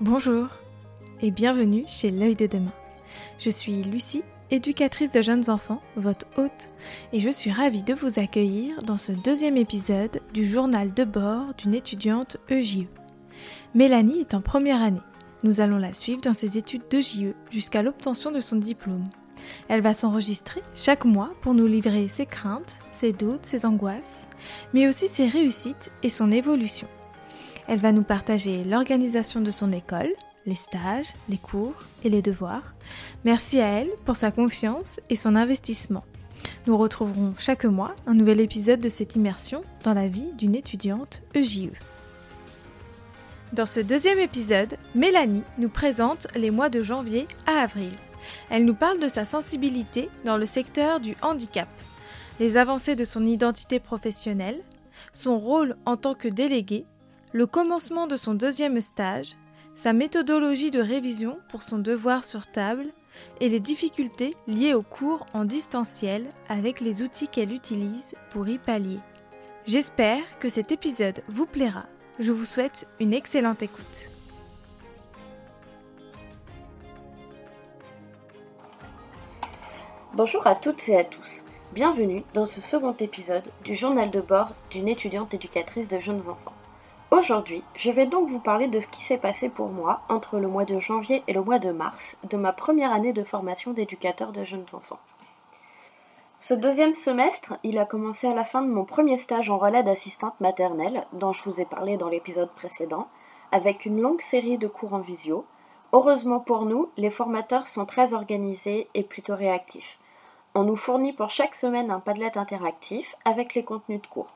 Bonjour et bienvenue chez L'œil de demain. Je suis Lucie, éducatrice de jeunes enfants, votre hôte, et je suis ravie de vous accueillir dans ce deuxième épisode du journal de bord d'une étudiante EJE. Mélanie est en première année. Nous allons la suivre dans ses études d'EJE jusqu'à l'obtention de son diplôme. Elle va s'enregistrer chaque mois pour nous livrer ses craintes, ses doutes, ses angoisses, mais aussi ses réussites et son évolution. Elle va nous partager l'organisation de son école, les stages, les cours et les devoirs. Merci à elle pour sa confiance et son investissement. Nous retrouverons chaque mois un nouvel épisode de cette immersion dans la vie d'une étudiante EJE. Dans ce deuxième épisode, Mélanie nous présente les mois de janvier à avril. Elle nous parle de sa sensibilité dans le secteur du handicap, les avancées de son identité professionnelle, son rôle en tant que déléguée, le commencement de son deuxième stage, sa méthodologie de révision pour son devoir sur table et les difficultés liées aux cours en distanciel avec les outils qu'elle utilise pour y pallier. J'espère que cet épisode vous plaira. Je vous souhaite une excellente écoute. Bonjour à toutes et à tous. Bienvenue dans ce second épisode du journal de bord d'une étudiante éducatrice de jeunes enfants. Aujourd'hui, je vais donc vous parler de ce qui s'est passé pour moi entre le mois de janvier et le mois de mars de ma première année de formation d'éducateur de jeunes enfants. Ce deuxième semestre, il a commencé à la fin de mon premier stage en relais d'assistante maternelle, dont je vous ai parlé dans l'épisode précédent, avec une longue série de cours en visio. Heureusement pour nous, les formateurs sont très organisés et plutôt réactifs. On nous fournit pour chaque semaine un Padlet interactif avec les contenus de cours.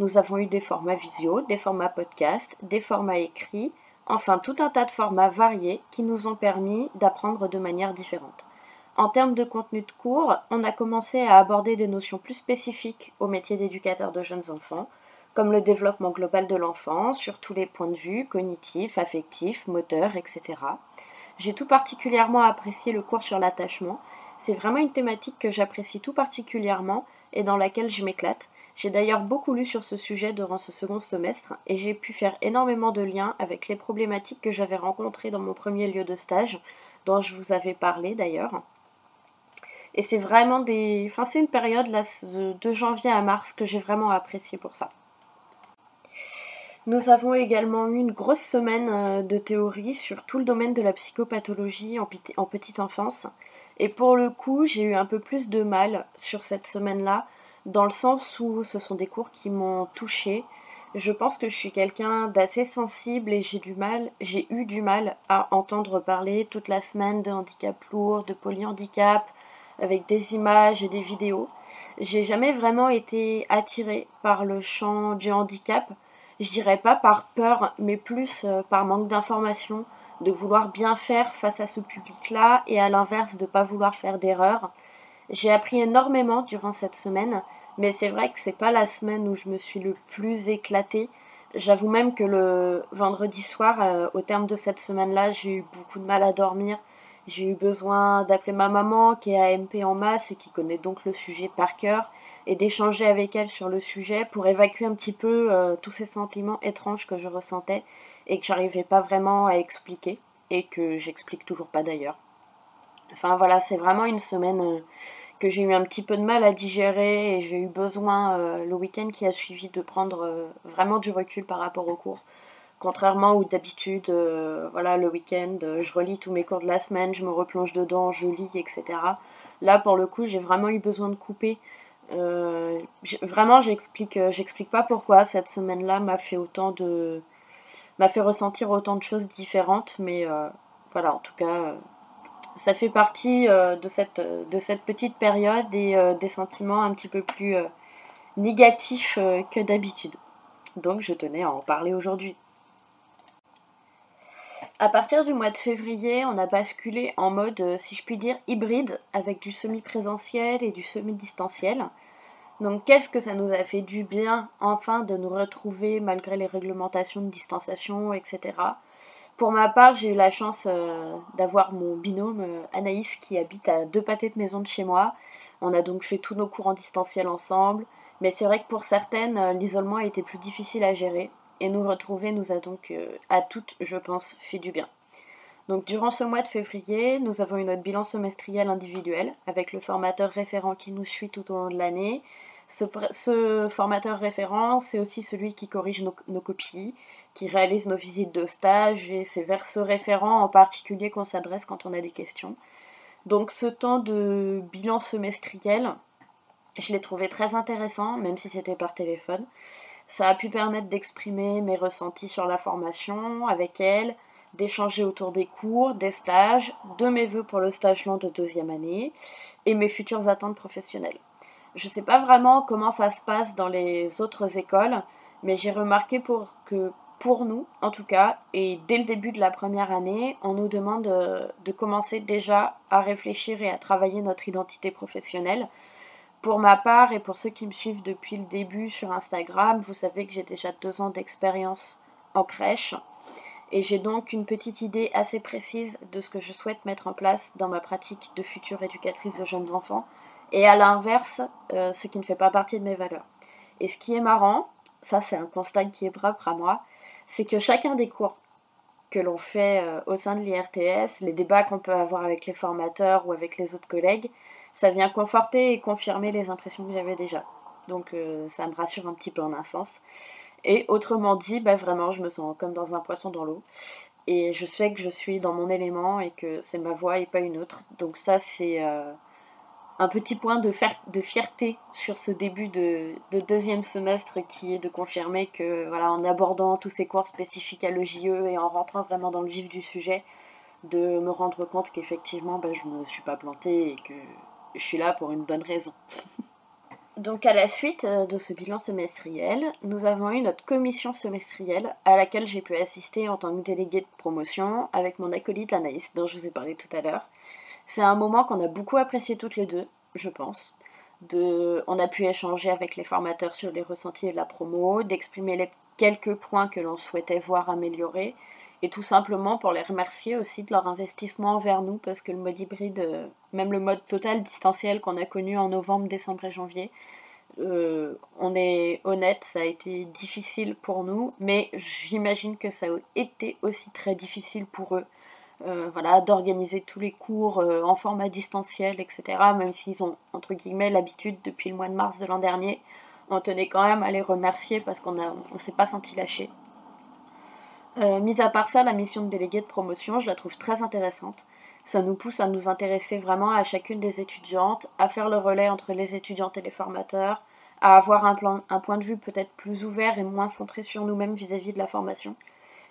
Nous avons eu des formats visio, des formats podcast, des formats écrits, enfin tout un tas de formats variés qui nous ont permis d'apprendre de manière différente. En termes de contenu de cours, on a commencé à aborder des notions plus spécifiques au métier d'éducateur de jeunes enfants, comme le développement global de l'enfant sur tous les points de vue, cognitifs, affectifs, moteurs, etc. J'ai tout particulièrement apprécié le cours sur l'attachement. C'est vraiment une thématique que j'apprécie tout particulièrement et dans laquelle je m'éclate. J'ai d'ailleurs beaucoup lu sur ce sujet durant ce second semestre et j'ai pu faire énormément de liens avec les problématiques que j'avais rencontrées dans mon premier lieu de stage, dont je vous avais parlé d'ailleurs. Et c'est vraiment des. Enfin, c'est une période là, de janvier à mars que j'ai vraiment apprécié pour ça. Nous avons également eu une grosse semaine euh, de théorie sur tout le domaine de la psychopathologie en petite enfance. Et pour le coup, j'ai eu un peu plus de mal sur cette semaine-là dans le sens où ce sont des cours qui m'ont touchée. Je pense que je suis quelqu'un d'assez sensible et j'ai du mal, j'ai eu du mal à entendre parler toute la semaine de handicap lourd, de polyhandicap, avec des images et des vidéos. J'ai jamais vraiment été attirée par le champ du handicap. Je dirais pas par peur, mais plus euh, par manque d'information, de vouloir bien faire face à ce public-là et à l'inverse de pas vouloir faire d'erreurs. J'ai appris énormément durant cette semaine, mais c'est vrai que c'est pas la semaine où je me suis le plus éclatée. J'avoue même que le vendredi soir, euh, au terme de cette semaine-là, j'ai eu beaucoup de mal à dormir. J'ai eu besoin d'appeler ma maman qui est AMP en masse et qui connaît donc le sujet par cœur et d'échanger avec elle sur le sujet pour évacuer un petit peu euh, tous ces sentiments étranges que je ressentais et que j'arrivais pas vraiment à expliquer et que j'explique toujours pas d'ailleurs. Enfin voilà, c'est vraiment une semaine euh, que j'ai eu un petit peu de mal à digérer et j'ai eu besoin euh, le week-end qui a suivi de prendre euh, vraiment du recul par rapport aux cours. Contrairement où d'habitude, voilà, le week-end, je relis tous mes cours de la semaine, je me replonge dedans, je lis, etc. Là, pour le coup, j'ai vraiment eu besoin de couper. vraiment, j'explique, j'explique pas pourquoi cette semaine-là m'a fait autant de, m'a fait ressentir autant de choses différentes, mais voilà, en tout cas, ça fait partie euh, de, cette, de cette petite période et euh, des sentiments un petit peu plus euh, négatifs que d'habitude. Donc je tenais à en parler aujourd'hui. À partir du mois de février, on a basculé en mode, si je puis dire, hybride, avec du semi-présentiel et du semi-distanciel. Donc qu'est-ce que ça nous a fait du bien enfin de nous retrouver malgré les réglementations de distanciation, etc. Pour ma part, j'ai eu la chance euh, d'avoir mon binôme euh, Anaïs qui habite à deux pâtés de maison de chez moi. On a donc fait tous nos cours en distanciel ensemble. Mais c'est vrai que pour certaines, euh, l'isolement a été plus difficile à gérer. Et nous retrouver nous a donc à toutes, je pense, fait du bien. Donc durant ce mois de février, nous avons eu notre bilan semestriel individuel avec le formateur référent qui nous suit tout au long de l'année. Ce, formateur référent, c'est aussi celui qui corrige nos, copies, qui réalise nos visites de stage et c'est vers ce référent en particulier qu'on s'adresse quand on a des questions. Donc ce temps de bilan semestriel, je l'ai trouvé très intéressant, même si c'était par téléphone. Ça a pu permettre d'exprimer mes ressentis sur la formation avec elle, d'échanger autour des cours, des stages, de mes voeux pour le stage long de deuxième année et mes futures attentes professionnelles. Je ne sais pas vraiment comment ça se passe dans les autres écoles, mais j'ai remarqué pour que pour nous, en tout cas, et dès le début de la première année, on nous demande de, de commencer déjà à réfléchir et à travailler notre identité professionnelle. Pour ma part et pour ceux qui me suivent depuis le début sur Instagram, vous savez que j'ai déjà deux ans d'expérience en crèche et j'ai donc une petite idée assez précise de ce que je souhaite mettre en place dans ma pratique de future éducatrice de jeunes enfants, et à l'inverse, euh, ce qui ne fait pas partie de mes valeurs. Et ce qui est marrant, ça c'est un constat qui est propre à moi, c'est que chacun des cours que l'on fait euh, au sein de l'IRTS, les débats qu'on peut avoir avec les formateurs ou avec les autres collègues, ça vient conforter et confirmer les impressions que j'avais déjà. Donc euh, ça me rassure un petit peu en un sens. Et autrement dit, bah vraiment, je me sens comme dans un poisson dans l'eau. Et je sais que je suis dans mon élément et que c'est ma voix et pas une autre. Donc ça, c'est euh, un petit point de, fierté sur ce début de, deuxième semestre qui est de confirmer que, voilà, en abordant tous ces cours spécifiques à l'EJE et en rentrant vraiment dans le vif du sujet, de me rendre compte qu'effectivement, bah, je ne me suis pas plantée et que je suis là pour une bonne raison. Donc à la suite euh, de ce bilan semestriel, nous avons eu notre commission semestrielle à laquelle j'ai pu assister en tant que déléguée de promotion avec mon acolyte Anaïs dont je vous ai parlé tout à l'heure. C'est un moment qu'on a beaucoup apprécié toutes les deux, je pense. On a pu échanger avec les formateurs sur les ressentis de la promo, d'exprimer les quelques points que l'on souhaitait voir améliorer et tout simplement pour les remercier aussi de leur investissement envers nous parce que le mode hybride, euh, même le mode total distanciel qu'on a connu en novembre, décembre et janvier, euh, on est honnête, ça a été difficile pour nous, mais j'imagine que ça a été aussi très difficile pour eux. Euh, voilà, d'organiser tous les cours en format distanciel, etc. Même s'ils ont, entre guillemets, l'habitude depuis le mois de mars de l'an dernier, on tenait quand même à les remercier parce qu'on ne s'est pas senti lâché. Euh, mis à part ça, la mission de délégué de promotion, je la trouve très intéressante. Ça nous pousse à nous intéresser vraiment à chacune des étudiantes, à faire le relais entre les étudiantes et les formateurs, à avoir un, point de vue peut-être plus ouvert et moins centré sur nous-mêmes vis-à-vis de la formation.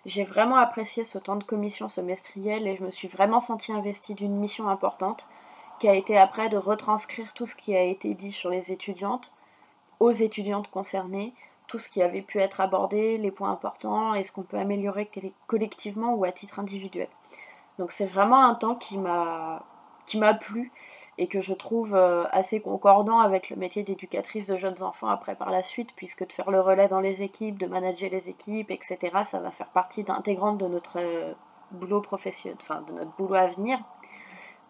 J'ai vraiment apprécié ce temps de commission semestrielle et je me suis vraiment sentie investie d'une mission importante qui a été après de retranscrire tout ce qui a été dit sur les étudiantes aux étudiantes concernées tout ce qui avait pu être abordé, les points importants et ce qu'on peut améliorer collectivement ou à titre individuel. Donc c'est vraiment un temps qui m'a qui m'a plu et que je trouve euh, assez concordant avec le métier d'éducatrice de jeunes enfants après par la suite, puisque de faire le relais dans les équipes, de manager les équipes, etc., ça va faire partie intégrante de notre euh, boulot professionnel, enfin de notre boulot à venir.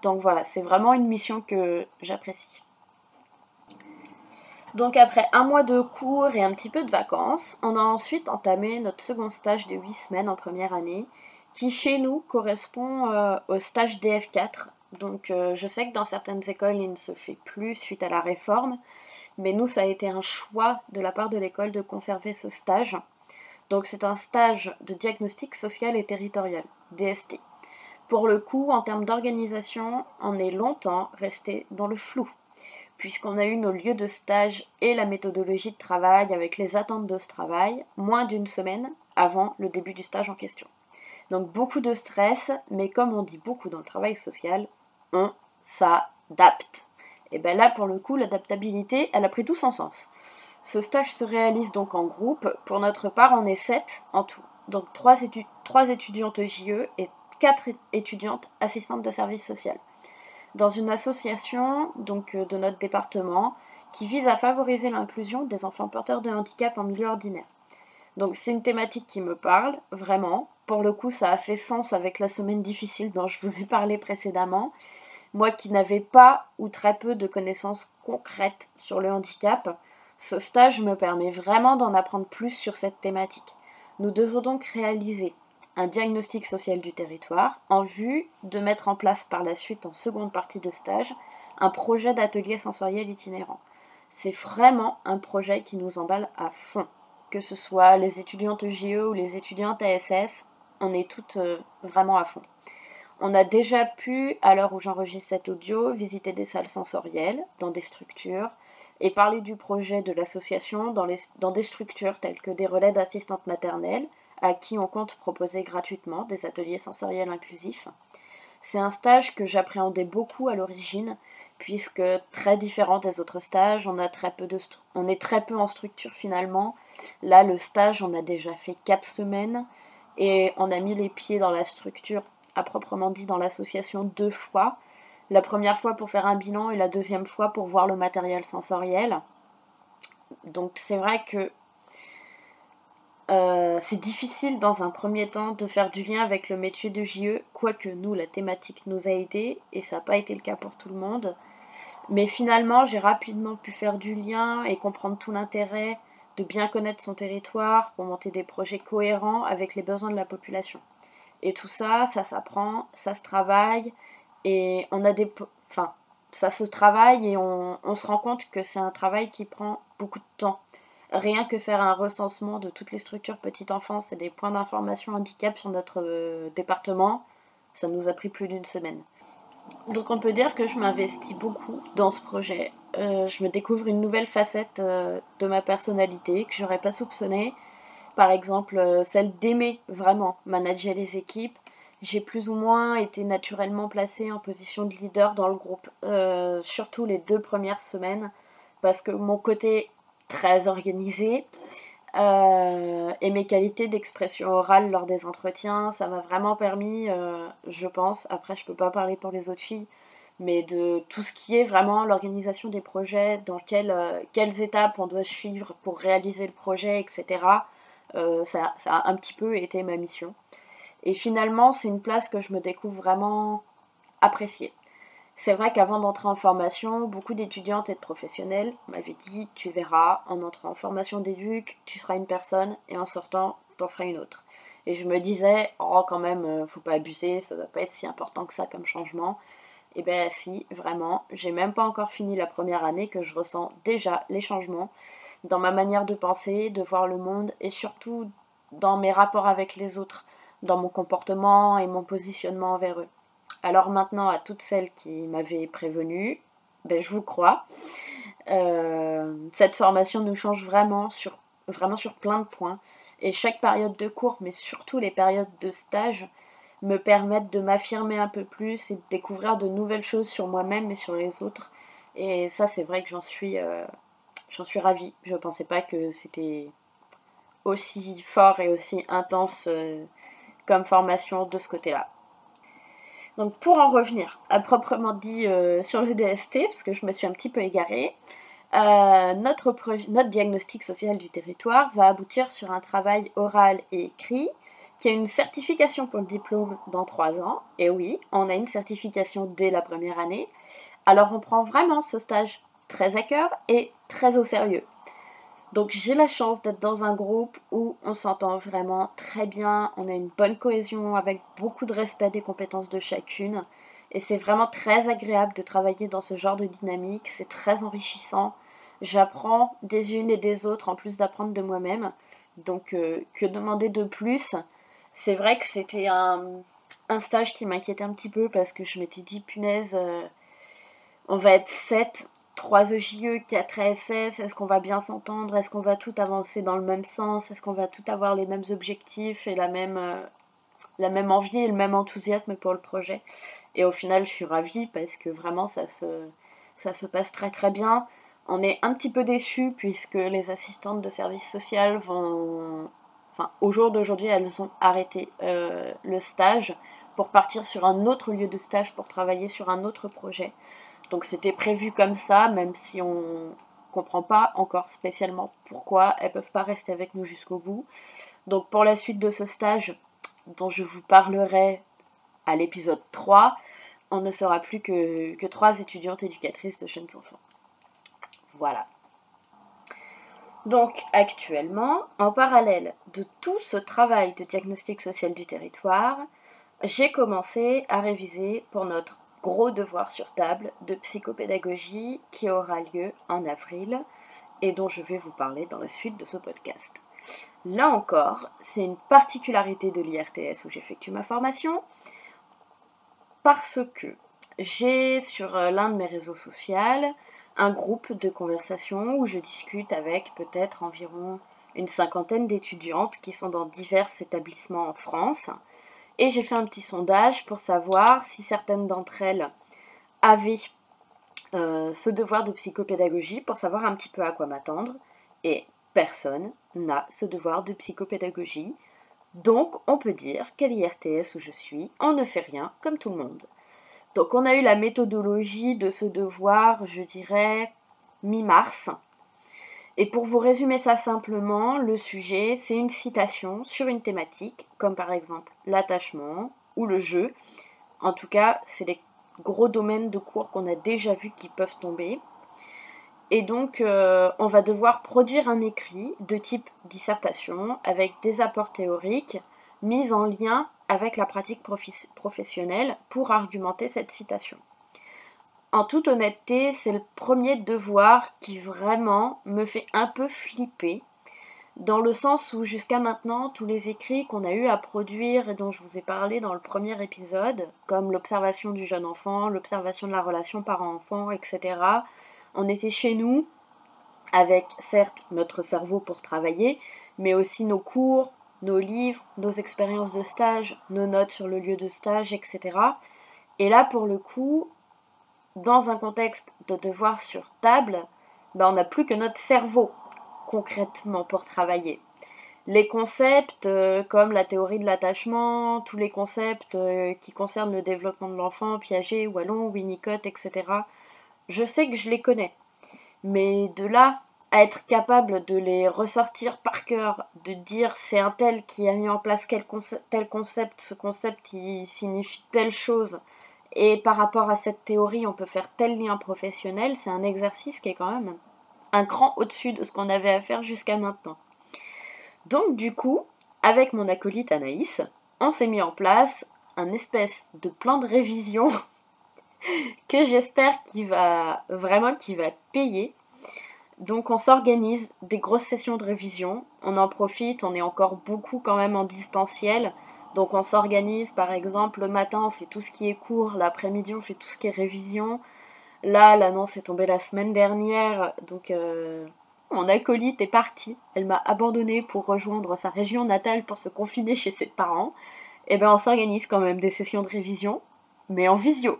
Donc voilà, c'est vraiment une mission que j'apprécie. Donc après un mois de cours et un petit peu de vacances, on a ensuite entamé notre second stage de 8 semaines en première année, qui chez nous correspond euh, au stage DF4. Donc euh, je sais que dans certaines écoles il ne se fait plus suite à la réforme, mais nous ça a été un choix de la part de l'école de conserver ce stage. Donc c'est un stage de diagnostic social et territorial, DST. Pour le coup, en termes d'organisation, on est longtemps resté dans le flou puisqu'on a eu nos lieux de stage et la méthodologie de travail avec les attentes de ce travail moins d'une semaine avant le début du stage en question. Donc beaucoup de stress, mais comme on dit beaucoup dans le travail social, on s'adapte. Et bien là, pour le coup, l'adaptabilité, elle a pris tout son sens. Ce stage se réalise donc en groupe. Pour notre part, on est 7 en tout. Donc 3, étudiantes JE et 4 étudiantes assistantes de service social dans une association donc euh, de notre département qui vise à favoriser l'inclusion des enfants porteurs de handicap en milieu ordinaire. Donc c'est une thématique qui me parle vraiment. Pour le coup, ça a fait sens avec la semaine difficile dont je vous ai parlé précédemment. Moi qui n'avais pas ou très peu de connaissances concrètes sur le handicap, ce stage me permet vraiment d'en apprendre plus sur cette thématique. Nous devons donc réaliser un diagnostic social du territoire en vue de mettre en place par la suite, en seconde partie de stage, un projet d'atelier sensoriel itinérant. C'est vraiment un projet qui nous emballe à fond. Que ce soit les étudiantes JE ou les étudiantes ASS, on est toutes euh, vraiment à fond. On a déjà pu, à l'heure où j'enregistre cet audio, visiter des salles sensorielles dans des structures et parler du projet de l'association dans, des structures telles que des relais d'assistantes maternelles à qui on compte proposer gratuitement des ateliers sensoriels inclusifs. C'est un stage que j'appréhendais beaucoup à l'origine puisque très différent des autres stages, on, on est très peu en structure finalement. Là, le stage, on a déjà fait 4 semaines et on a mis les pieds dans la structure à proprement dit dans l'association deux fois. La première fois pour faire un bilan et la deuxième fois pour voir le matériel sensoriel. Donc c'est vrai que euh, c'est difficile dans un premier temps de faire du lien avec le métier de JE, quoique nous, la thématique nous a aidé, et ça n'a pas été le cas pour tout le monde. Mais finalement, j'ai rapidement pu faire du lien et comprendre tout l'intérêt de bien connaître son territoire pour monter des projets cohérents avec les besoins de la population. Et tout ça, ça s'apprend, ça se travaille, et on a des. Enfin, ça se travaille et on, se rend compte que c'est un travail qui prend beaucoup de temps. Rien que faire un recensement de toutes les structures petite enfance et des points d'information handicap sur notre euh, département, ça nous a pris plus d'une semaine. Donc on peut dire que je m'investis beaucoup dans ce projet. Euh, je me découvre une nouvelle facette euh, de ma personnalité que j'aurais pas soupçonnée par exemple euh, celle d'aimer vraiment manager les équipes. J'ai plus ou moins été naturellement placée en position de leader dans le groupe, euh, surtout les deux premières semaines, parce que mon côté très organisé euh, et mes qualités d'expression orale lors des entretiens, ça m'a vraiment permis, je pense, après je peux pas parler pour les autres filles, mais de tout ce qui est vraiment l'organisation des projets, dans quelles étapes on doit suivre pour réaliser le projet, etc. Euh, ça, a un petit peu été ma mission. Et finalement, c'est une place que je me découvre vraiment appréciée. C'est vrai qu'avant d'entrer en formation, beaucoup d'étudiantes et de professionnels m'avaient dit Tu verras, en entrant en formation d'éduc, tu seras une personne et en sortant, tu en seras une autre. Et je me disais Oh, quand même, euh, faut pas abuser, ça doit pas être si important que ça comme changement. Et eh bien, si, vraiment, j'ai même pas encore fini la première année que je ressens déjà les changements dans ma manière de penser, de voir le monde et surtout dans mes rapports avec les autres, dans mon comportement et mon positionnement envers eux. Alors maintenant, à toutes celles qui m'avaient prévenu, ben, je vous crois. Euh, cette formation nous change vraiment sur, vraiment sur plein de points. Et chaque période de cours, mais surtout les périodes de stage, me permettent de m'affirmer un peu plus et de découvrir de nouvelles choses sur moi-même et sur les autres. Et ça, c'est vrai que j'en suis, euh, J'en suis ravie. Je ne pensais pas que c'était aussi fort et aussi intense euh, comme formation de ce côté-là. Donc pour en revenir à proprement dit euh, sur le DST, parce que je me suis un petit peu égarée, euh, notre, notre diagnostic social du territoire va aboutir sur un travail oral et écrit qui a une certification pour le diplôme dans trois ans. Et oui, on a une certification dès la première année. Alors on prend vraiment ce stage très à cœur et très au sérieux. Donc j'ai la chance d'être dans un groupe où on s'entend vraiment très bien, on a une bonne cohésion avec beaucoup de respect des compétences de chacune et c'est vraiment très agréable de travailler dans ce genre de dynamique, c'est très enrichissant. J'apprends des unes et des autres en plus d'apprendre de moi-même. Donc euh, que demander de plus? C'est vrai que c'était un, stage qui m'inquiétait un petit peu parce que je m'étais dit punaise, euh, on va être 7 3 EJE, 4 SS, est-ce qu'on va bien s'entendre? Est-ce qu'on va tout avancer dans le même sens? Est-ce qu'on va tout avoir les mêmes objectifs et la même, euh, la même envie et le même enthousiasme pour le projet? Et au final, je suis ravie parce que vraiment, ça se, ça se passe très très bien. On est un petit peu déçus puisque les assistantes de service social vont... Enfin, au jour d'aujourd'hui, elles ont arrêté euh, le stage pour partir sur un autre lieu de stage pour travailler sur un autre projet. Donc c'était prévu comme ça, même si on comprend pas encore spécialement pourquoi elles peuvent pas rester avec nous jusqu'au bout. Donc pour la suite de ce stage, dont je vous parlerai à l'épisode 3, on ne sera plus que, que trois étudiantes éducatrices de jeunes enfants. Voilà. Donc actuellement, en parallèle de tout ce travail de diagnostic social du territoire, j'ai commencé à réviser pour notre gros devoir sur table de psychopédagogie qui aura lieu en avril et dont je vais vous parler dans la suite de ce podcast. Là encore, c'est une particularité de l'IRTS où j'effectue ma formation parce que j'ai sur euh, l'un de mes réseaux sociaux un groupe de conversation où je discute avec peut-être environ une cinquantaine d'étudiantes qui sont dans divers établissements en France. Et j'ai fait un petit sondage pour savoir si certaines d'entre elles avaient euh, ce devoir de psychopédagogie pour savoir un petit peu à quoi m'attendre. Et personne n'a ce devoir de psychopédagogie. Donc on peut dire qu'à l'IRTS où je suis, on ne fait rien comme tout le monde. Donc on a eu la méthodologie de ce devoir, je dirais, mi-mars. Et pour vous résumer ça simplement, le sujet, c'est une citation sur une thématique, comme par exemple l'attachement ou le jeu. En tout cas, c'est les gros domaines de cours qu'on a déjà vus qui peuvent tomber. Et donc, euh, on va devoir produire un écrit de type dissertation avec des apports théoriques mis en lien avec la pratique professionnelle pour argumenter cette citation. En toute honnêteté, c'est le premier devoir qui vraiment me fait un peu flipper, dans le sens où jusqu'à maintenant, tous les écrits qu'on a eu à produire et dont je vous ai parlé dans le premier épisode, comme l'observation du jeune enfant, l'observation de la relation parent-enfant, etc., on était chez nous, avec certes notre cerveau pour travailler, mais aussi nos cours, nos livres, nos expériences de stage, nos notes sur le lieu de stage, etc. Et là, pour le coup, dans un contexte de devoir sur table, ben, on n'a plus que notre cerveau concrètement pour travailler. Les concepts euh, comme la théorie de l'attachement, tous les concepts euh, qui concernent le développement de l'enfant, Piaget, Wallon, Winnicott, etc., je sais que je les connais. Mais de là à être capable de les ressortir par cœur, de dire c'est un tel qui a mis en place tel concept, ce concept qui signifie telle chose, et par rapport à cette théorie on peut faire tel lien professionnel, c'est un exercice qui est quand même un cran au-dessus de ce qu'on avait à faire jusqu'à maintenant. Donc du coup, avec mon acolyte Anaïs, on s'est mis en place un espèce de plan de révision que j'espère qu'il va vraiment qu'il va payer donc on s'organise des grosses sessions de révision, on en profite, on est encore beaucoup quand même en distanciel. Donc on s'organise par exemple le matin on fait tout ce qui est cours, l'après-midi on fait tout ce qui est révision. Là l'annonce est tombée la semaine dernière, donc euh, mon acolyte est partie. Elle m'a abandonnée pour rejoindre sa région natale pour se confiner chez ses parents. Et eh bien on s'organise quand même des sessions de révision, mais en visio.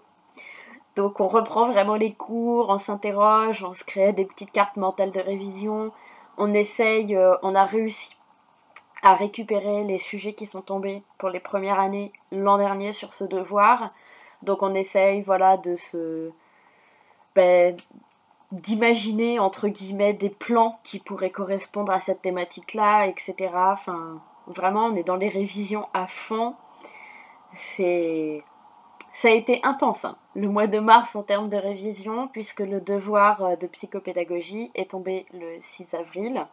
Donc on reprend vraiment les cours, on s'interroge, on se crée des petites cartes mentales de révision, on essaye, euh, on a réussi à récupérer les sujets qui sont tombés pour les premières années l'an dernier sur ce devoir. Donc on essaye voilà de se ben, d'imaginer entre guillemets des plans qui pourraient correspondre à cette thématique là, etc. Enfin vraiment on est dans les révisions à fond. C'est ça a été intense, hein, le mois de mars en termes de révision, puisque le devoir euh, de psychopédagogie est tombé le 6 avril.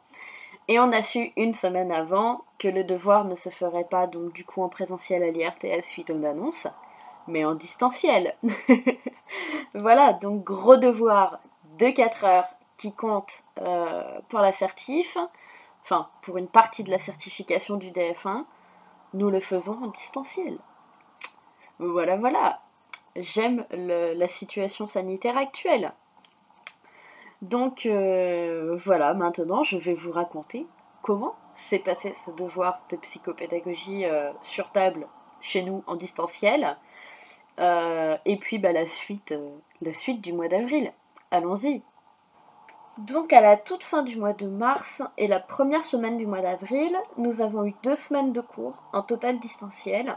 Et on a su une semaine avant que le devoir ne se ferait pas donc du coup en présentiel à l'IRTS suite aux annonces, mais en distanciel. voilà, donc gros devoir de 4 heures qui compte euh, pour l'assertif, enfin pour une partie de la certification du DF1, nous le faisons en distanciel. Voilà, voilà. J'aime la situation sanitaire actuelle. Donc euh, voilà, maintenant je vais vous raconter comment s'est passé ce devoir de psychopédagogie euh, sur table chez nous en distanciel. Euh, et puis bah, la, suite, la suite du mois d'avril. Allons-y. Donc à la toute fin du mois de mars et la première semaine du mois d'avril, nous avons eu deux semaines de cours en total distanciel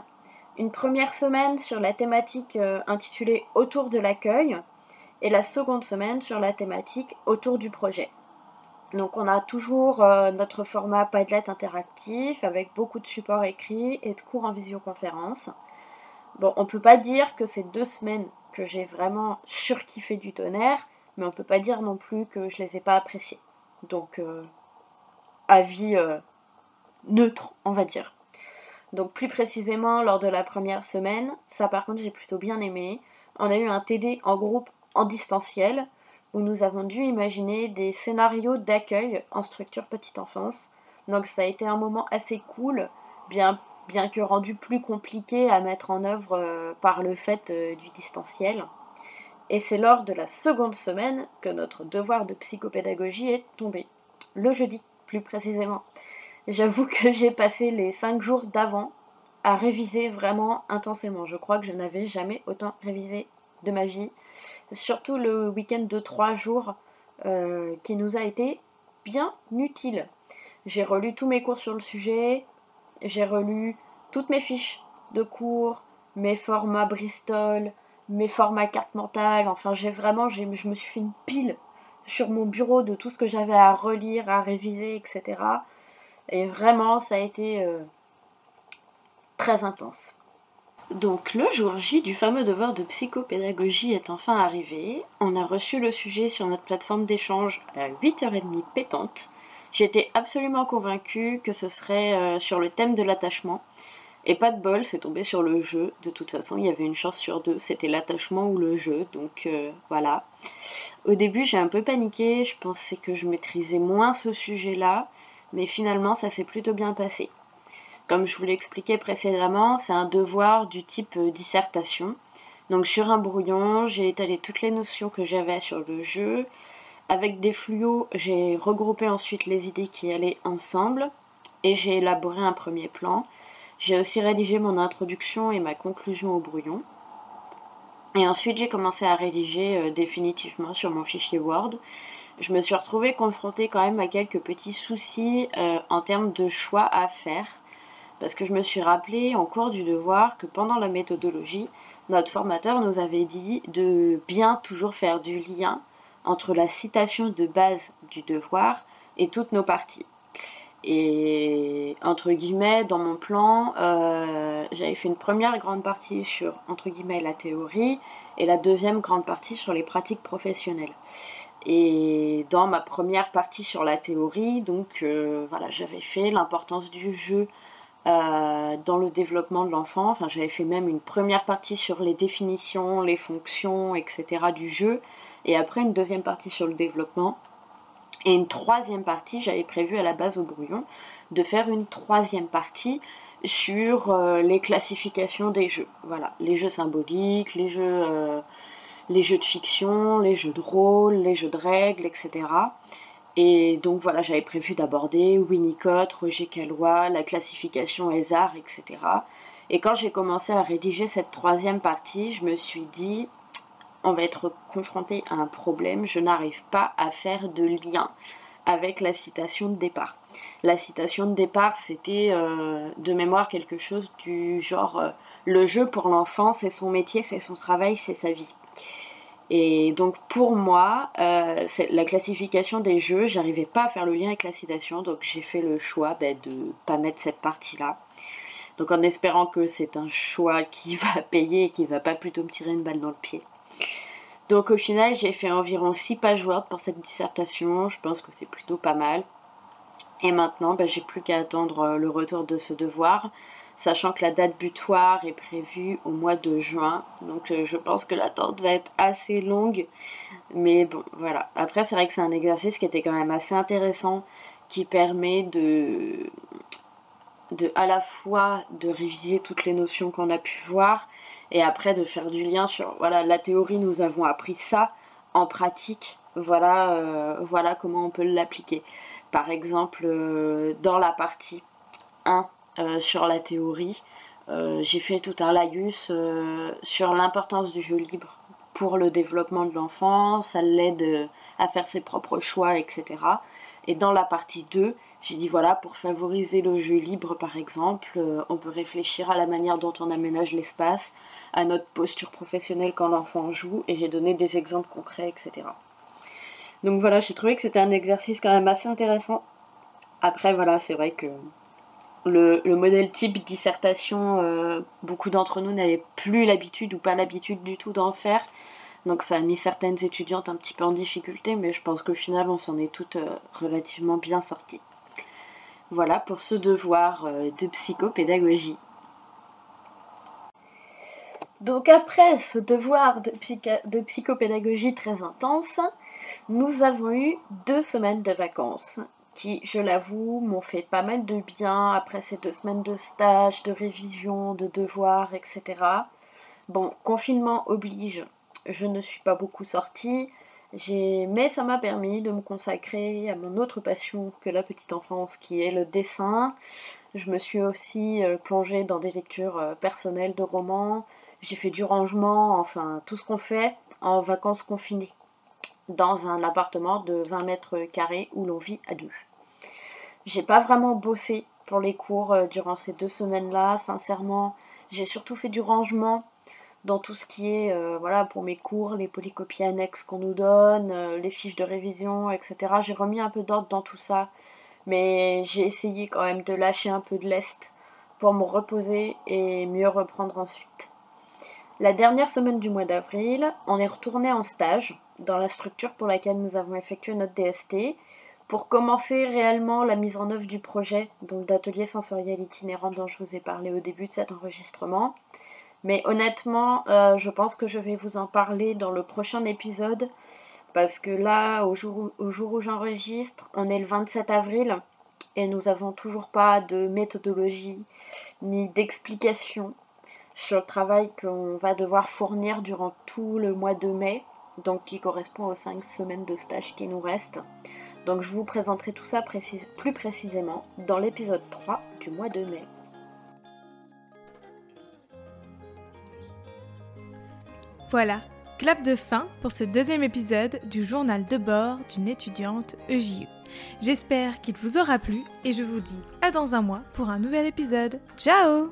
une première semaine sur la thématique intitulée Autour de l'accueil et la seconde semaine sur la thématique Autour du projet. Donc on a toujours euh, notre format Padlet interactif avec beaucoup de supports écrits et de cours en visioconférence. Bon, on peut pas dire que ces deux semaines que j'ai vraiment surkiffé du tonnerre, mais on peut pas dire non plus que je les ai pas appréciées. Donc euh, avis neutre, on va dire. Donc plus précisément, lors de la première semaine, ça par contre j'ai plutôt bien aimé. On a eu un TD en groupe en distanciel où nous avons dû imaginer des scénarios d'accueil en structure petite enfance. Donc ça a été un moment assez cool, bien, que rendu plus compliqué à mettre en œuvre euh, par le fait euh, du distanciel. Et c'est lors de la seconde semaine que notre devoir de psychopédagogie est tombé. Le jeudi, plus précisément. J'avoue que j'ai passé les 5 jours d'avant à réviser vraiment intensément. Je crois que je n'avais jamais autant révisé de ma vie. Surtout le week-end de 3 jours euh, qui nous a été bien utile. J'ai relu tous mes cours sur le sujet, j'ai relu toutes mes fiches de cours, mes formats Bristol, mes formats carte mentale, enfin j'ai vraiment, je me suis fait une pile sur mon bureau de tout ce que j'avais à relire, à réviser, etc. Et vraiment, ça a été euh, très intense. Donc le jour J du fameux devoir de psychopédagogie est enfin arrivé. On a reçu le sujet sur notre plateforme d'échange à 8h30 pétante. J'étais absolument convaincue que ce serait euh, sur le thème de l'attachement. Et pas de bol, c'est tombé sur le jeu. De toute façon, il y avait une chance sur deux, c'était l'attachement ou le jeu. Donc euh, voilà. Au début, j'ai un peu paniqué. Je pensais que je maîtrisais moins ce sujet-là mais finalement ça s'est plutôt bien passé. Comme je vous l'ai expliqué précédemment, c'est un devoir du type euh, dissertation. Donc sur un brouillon, j'ai étalé toutes les notions que j'avais sur le jeu. Avec des fluos, j'ai regroupé ensuite les idées qui allaient ensemble et j'ai élaboré un premier plan. J'ai aussi rédigé mon introduction et ma conclusion au brouillon. Et ensuite, j'ai commencé à rédiger euh, définitivement sur mon fichier Word je me suis retrouvée confrontée quand même à quelques petits soucis euh, en termes de choix à faire. Parce que je me suis rappelé en cours du devoir que pendant la méthodologie, notre formateur nous avait dit de bien toujours faire du lien entre la citation de base du devoir et toutes nos parties. Et entre guillemets, dans mon plan, euh, j'avais fait une première grande partie sur entre guillemets la théorie et la deuxième grande partie sur les pratiques professionnelles. Et dans ma première partie sur la théorie, donc euh, voilà, j'avais fait l'importance du jeu euh, dans le développement de l'enfant. Enfin, j'avais fait même une première partie sur les définitions, les fonctions, etc. du jeu. Et après, une deuxième partie sur le développement. Et une troisième partie, j'avais prévu à la base au brouillon de faire une troisième partie sur euh, les classifications des jeux. Voilà, les jeux symboliques, les jeux les jeux de fiction, les jeux de rôle, les jeux de règles, etc. Et donc voilà, j'avais prévu d'aborder Winnicott, Roger Calois, la classification ESAR, etc. Et quand j'ai commencé à rédiger cette troisième partie, je me suis dit, on va être confronté à un problème, je n'arrive pas à faire de lien avec la citation de départ. La citation de départ, c'était euh, de mémoire quelque chose du genre euh, le jeu pour l'enfant, c'est son métier, c'est son travail, c'est sa vie. Et donc pour moi, euh, la classification des jeux, j'arrivais pas à faire le lien avec la citation, donc j'ai fait le choix ben, de pas mettre cette partie-là. Donc en espérant que c'est un choix qui va payer et qui va pas plutôt me tirer une balle dans le pied. Donc au final, j'ai fait environ 6 pages Word pour cette dissertation, je pense que c'est plutôt pas mal. Et maintenant, ben, j'ai plus qu'à attendre euh, le retour de ce devoir sachant que la date butoir est prévue au mois de juin. Donc euh, je pense que l'attente va être assez longue. Mais bon, voilà. Après, c'est vrai que c'est un exercice qui était quand même assez intéressant, qui permet de, de à la fois de réviser toutes les notions qu'on a pu voir et après de faire du lien sur voilà la théorie nous avons appris ça en pratique voilà euh, voilà comment on peut l'appliquer par exemple euh, dans la partie 1 euh, sur la théorie. Euh, j'ai fait tout un laïus euh, sur l'importance du jeu libre pour le développement de l'enfant, ça l'aide à faire ses propres choix, etc. Et dans la partie 2, j'ai dit voilà, pour favoriser le jeu libre par exemple, on peut réfléchir à la manière dont on aménage l'espace, à notre posture professionnelle quand l'enfant joue, et j'ai donné des exemples concrets, etc. Donc voilà, j'ai trouvé que c'était un exercice quand même assez intéressant. Après, voilà, c'est vrai que le, modèle type dissertation, euh, beaucoup d'entre nous n'avaient plus l'habitude ou pas l'habitude du tout d'en faire. Donc ça a mis certaines étudiantes un petit peu en difficulté, mais je pense qu'au final on s'en est toutes euh, relativement bien sorties. Voilà pour ce devoir euh, de psychopédagogie. Donc après ce devoir de, de, psychopédagogie très intense, nous avons eu deux semaines de vacances qui, je l'avoue, m'ont fait pas mal de bien après ces deux semaines de stage, de révision, de devoirs, etc. Bon, confinement oblige, je ne suis pas beaucoup sortie, mais ça m'a permis de me consacrer à mon autre passion que la petite enfance, qui est le dessin. Je me suis aussi euh, plongée dans des lectures euh, personnelles de romans. J'ai fait du rangement, enfin tout ce qu'on fait en vacances confinées dans un appartement de 20 mètres carrés où l'on vit à deux. J'ai pas vraiment bossé pour les cours euh, durant ces deux semaines-là, sincèrement. J'ai surtout fait du rangement dans tout ce qui est, euh, voilà, pour mes cours, les polycopies annexes qu'on nous donne, euh, les fiches de révision, etc. J'ai remis un peu d'ordre dans tout ça, mais j'ai essayé quand même de lâcher un peu de lest pour me reposer et mieux reprendre ensuite. La dernière semaine du mois d'avril, on est retourné en stage dans la structure pour laquelle nous avons effectué notre DST pour commencer réellement la mise en œuvre du projet donc d'atelier sensoriel itinérant dont je vous ai parlé au début de cet enregistrement. Mais honnêtement, euh, je pense que je vais vous en parler dans le prochain épisode. Parce que là, au jour, au jour où j'enregistre, on est le 27 avril et nous n'avons toujours pas de méthodologie ni d'explication sur le travail qu'on va devoir fournir durant tout le mois de mai, donc qui correspond aux 5 semaines de stage qui nous restent. Donc je vous présenterai tout ça plus précisément dans l'épisode 3 du mois de mai. Voilà, clap de fin pour ce deuxième épisode du journal de bord d'une étudiante EJU. J'espère qu'il vous aura plu et je vous dis à dans un mois pour un nouvel épisode. Ciao